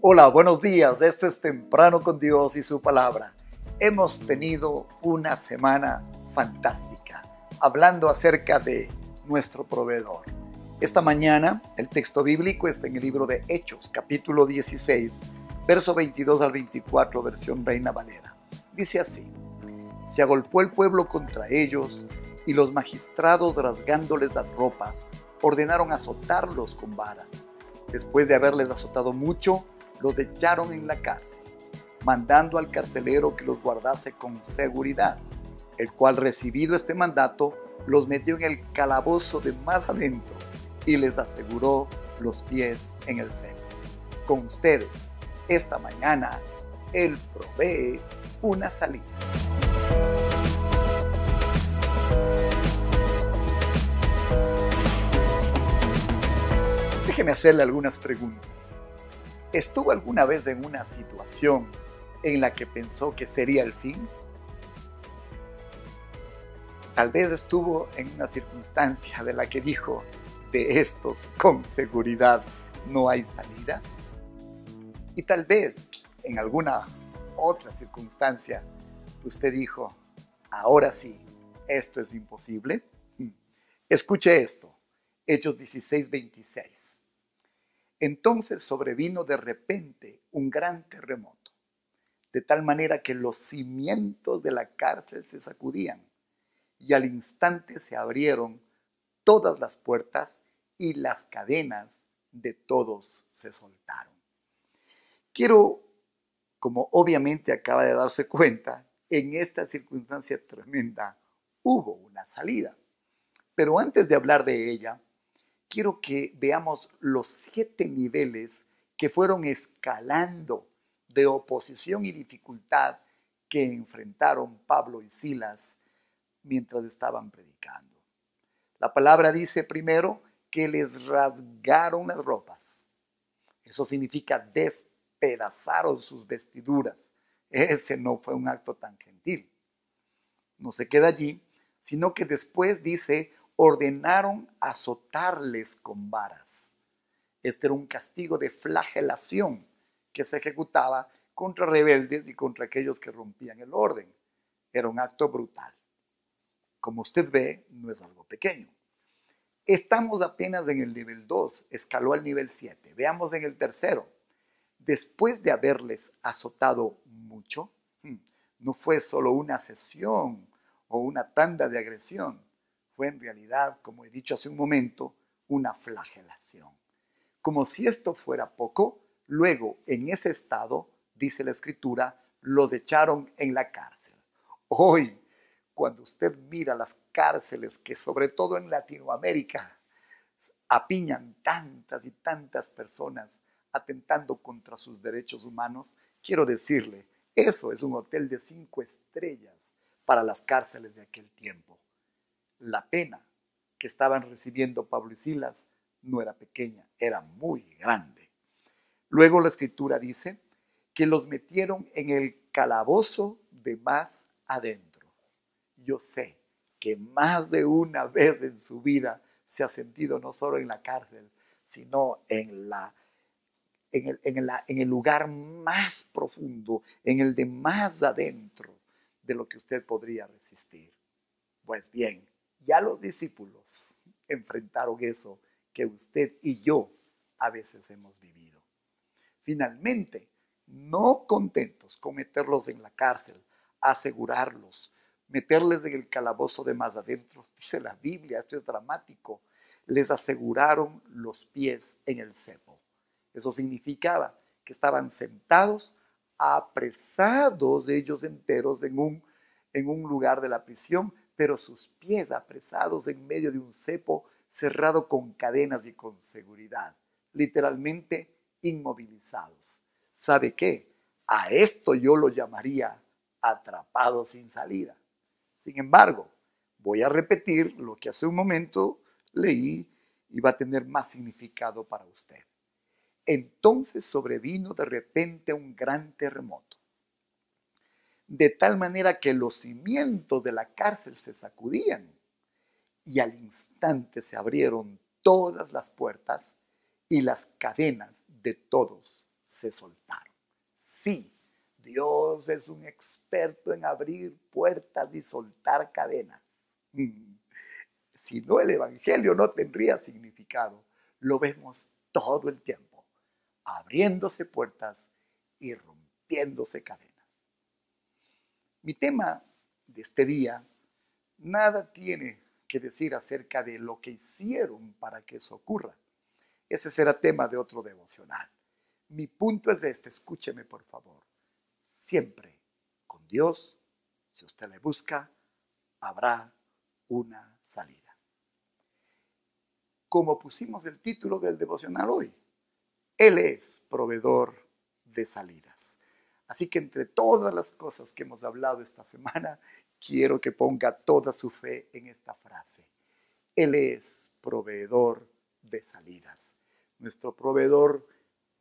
Hola, buenos días. Esto es Temprano con Dios y su palabra. Hemos tenido una semana fantástica hablando acerca de nuestro proveedor. Esta mañana el texto bíblico está en el libro de Hechos, capítulo 16, verso 22 al 24, versión Reina Valera. Dice así, se agolpó el pueblo contra ellos y los magistrados rasgándoles las ropas ordenaron azotarlos con varas. Después de haberles azotado mucho, los echaron en la cárcel, mandando al carcelero que los guardase con seguridad, el cual recibido este mandato, los metió en el calabozo de más adentro y les aseguró los pies en el seno. Con ustedes, esta mañana, Él provee una salida. Déjeme hacerle algunas preguntas. ¿Estuvo alguna vez en una situación en la que pensó que sería el fin? Tal vez estuvo en una circunstancia de la que dijo, de estos con seguridad no hay salida. Y tal vez en alguna otra circunstancia usted dijo, ahora sí, esto es imposible. Escuche esto, Hechos 16, 26. Entonces sobrevino de repente un gran terremoto, de tal manera que los cimientos de la cárcel se sacudían y al instante se abrieron todas las puertas y las cadenas de todos se soltaron. Quiero, como obviamente acaba de darse cuenta, en esta circunstancia tremenda hubo una salida. Pero antes de hablar de ella, quiero que veamos los siete niveles que fueron escalando de oposición y dificultad que enfrentaron Pablo y Silas mientras estaban predicando. La palabra dice primero que les rasgaron las ropas. Eso significa despedazaron sus vestiduras. Ese no fue un acto tan gentil. No se queda allí, sino que después dice, ordenaron azotarles con varas. Este era un castigo de flagelación que se ejecutaba contra rebeldes y contra aquellos que rompían el orden. Era un acto brutal. Como usted ve, no es algo pequeño. Estamos apenas en el nivel 2, escaló al nivel 7. Veamos en el tercero. Después de haberles azotado mucho, hmm, no fue solo una sesión o una tanda de agresión, fue en realidad, como he dicho hace un momento, una flagelación. Como si esto fuera poco, luego en ese estado, dice la escritura, los echaron en la cárcel. Hoy, cuando usted mira las cárceles que sobre todo en Latinoamérica apiñan tantas y tantas personas atentando contra sus derechos humanos, quiero decirle, eso es un hotel de cinco estrellas para las cárceles de aquel tiempo la pena que estaban recibiendo Pablo y Silas no era pequeña, era muy grande. Luego la escritura dice que los metieron en el calabozo de más adentro. Yo sé que más de una vez en su vida se ha sentido no solo en la cárcel, sino en, la, en, el, en, en el lugar más profundo, en el de más adentro de lo que usted podría resistir. Pues bien, ya los discípulos enfrentaron eso que usted y yo a veces hemos vivido. Finalmente, no contentos con meterlos en la cárcel, asegurarlos, meterles en el calabozo de más adentro, dice la Biblia, esto es dramático, les aseguraron los pies en el cepo. Eso significaba que estaban sentados, apresados ellos enteros en un, en un lugar de la prisión, pero sus pies apresados en medio de un cepo cerrado con cadenas y con seguridad, literalmente inmovilizados. ¿Sabe qué? A esto yo lo llamaría atrapado sin salida. Sin embargo, voy a repetir lo que hace un momento leí y va a tener más significado para usted. Entonces sobrevino de repente un gran terremoto de tal manera que los cimientos de la cárcel se sacudían y al instante se abrieron todas las puertas y las cadenas de todos se soltaron. Sí, Dios es un experto en abrir puertas y soltar cadenas. Mm. Si no, el Evangelio no tendría significado. Lo vemos todo el tiempo, abriéndose puertas y rompiéndose cadenas. Mi tema de este día nada tiene que decir acerca de lo que hicieron para que eso ocurra. Ese será tema de otro devocional. Mi punto es este, escúcheme por favor. Siempre con Dios, si usted le busca, habrá una salida. Como pusimos el título del devocional hoy, Él es proveedor de salidas. Así que entre todas las cosas que hemos hablado esta semana, quiero que ponga toda su fe en esta frase. Él es proveedor de salidas. Nuestro proveedor,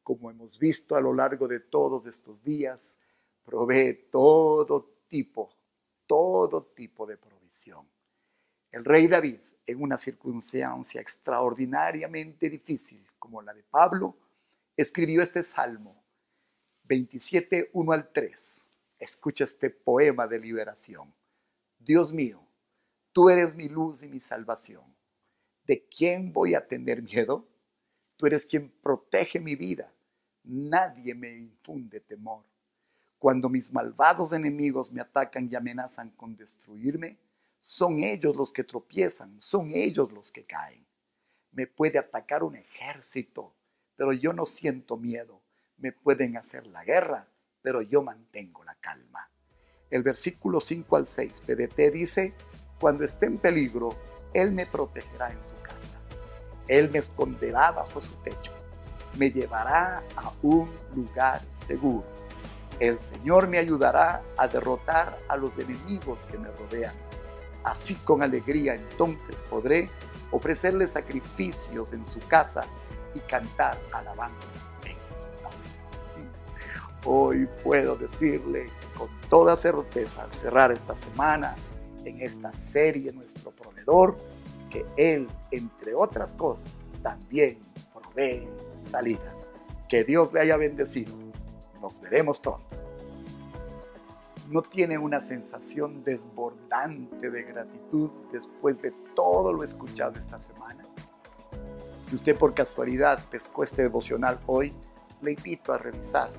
como hemos visto a lo largo de todos estos días, provee todo tipo, todo tipo de provisión. El rey David, en una circunstancia extraordinariamente difícil como la de Pablo, escribió este salmo 27, 1 al 3. Escucha este poema de liberación. Dios mío, tú eres mi luz y mi salvación. ¿De quién voy a tener miedo? Tú eres quien protege mi vida. Nadie me infunde temor. Cuando mis malvados enemigos me atacan y amenazan con destruirme, son ellos los que tropiezan, son ellos los que caen. Me puede atacar un ejército, pero yo no siento miedo. Me pueden hacer la guerra, pero yo mantengo la calma. El versículo 5 al 6, PDT dice, cuando esté en peligro, Él me protegerá en su casa. Él me esconderá bajo su techo, me llevará a un lugar seguro. El Señor me ayudará a derrotar a los enemigos que me rodean. Así con alegría entonces podré ofrecerle sacrificios en su casa y cantar alabanzas. Hoy puedo decirle con toda certeza al cerrar esta semana en esta serie Nuestro Proveedor, que Él, entre otras cosas, también provee salidas. Que Dios le haya bendecido. Nos veremos pronto. ¿No tiene una sensación desbordante de gratitud después de todo lo escuchado esta semana? Si usted por casualidad pescó este devocional hoy, le invito a revisar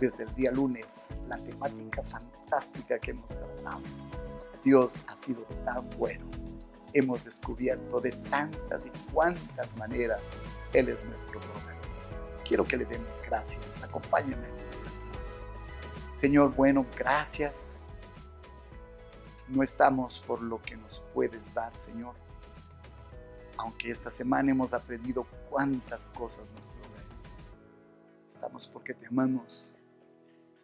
desde el día lunes la temática fantástica que hemos tratado. Dios ha sido tan bueno hemos descubierto de tantas y cuantas maneras Él es nuestro proveedor. Quiero que le demos gracias. Acompáñenme en la oración. Señor, bueno, gracias. No estamos por lo que nos puedes dar, Señor. Aunque esta semana hemos aprendido cuántas cosas nos provees. Estamos porque te amamos.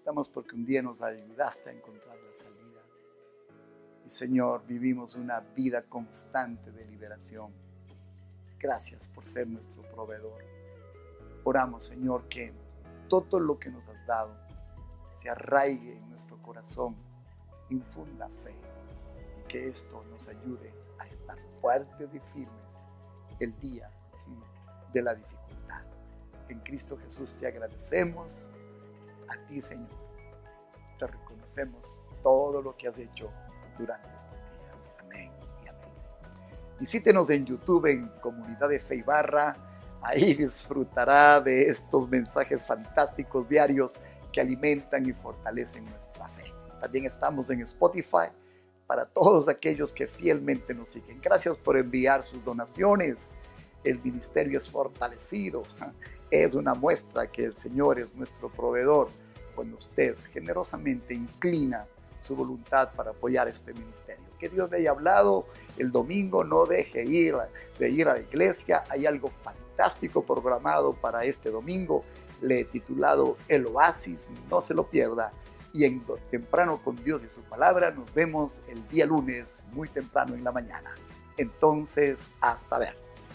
Estamos porque un día nos ayudaste a encontrar la salida. Señor, vivimos una vida constante de liberación. Gracias por ser nuestro proveedor. Oramos, Señor, que todo lo que nos has dado se arraigue en nuestro corazón, infunda fe y que esto nos ayude a estar fuertes y firmes el día de la dificultad. En Cristo Jesús te agradecemos, a ti Señor, te reconocemos todo lo que has hecho durante estos días. Amén y amén. Visítenos en YouTube en Comunidad de Fe y Barra. Ahí disfrutará de estos mensajes fantásticos diarios que alimentan y fortalecen nuestra fe. También estamos en Spotify para todos aquellos que fielmente nos siguen. Gracias por enviar sus donaciones. El ministerio es fortalecido. Es una muestra que el Señor es nuestro proveedor cuando usted generosamente inclina su voluntad para apoyar este ministerio. Que Dios le haya hablado el domingo, no deje ir, de ir a la iglesia. Hay algo fantástico programado para este domingo. Le he titulado El Oasis, no se lo pierda. Y en Temprano con Dios y su palabra nos vemos el día lunes muy temprano en la mañana. Entonces, hasta vernos.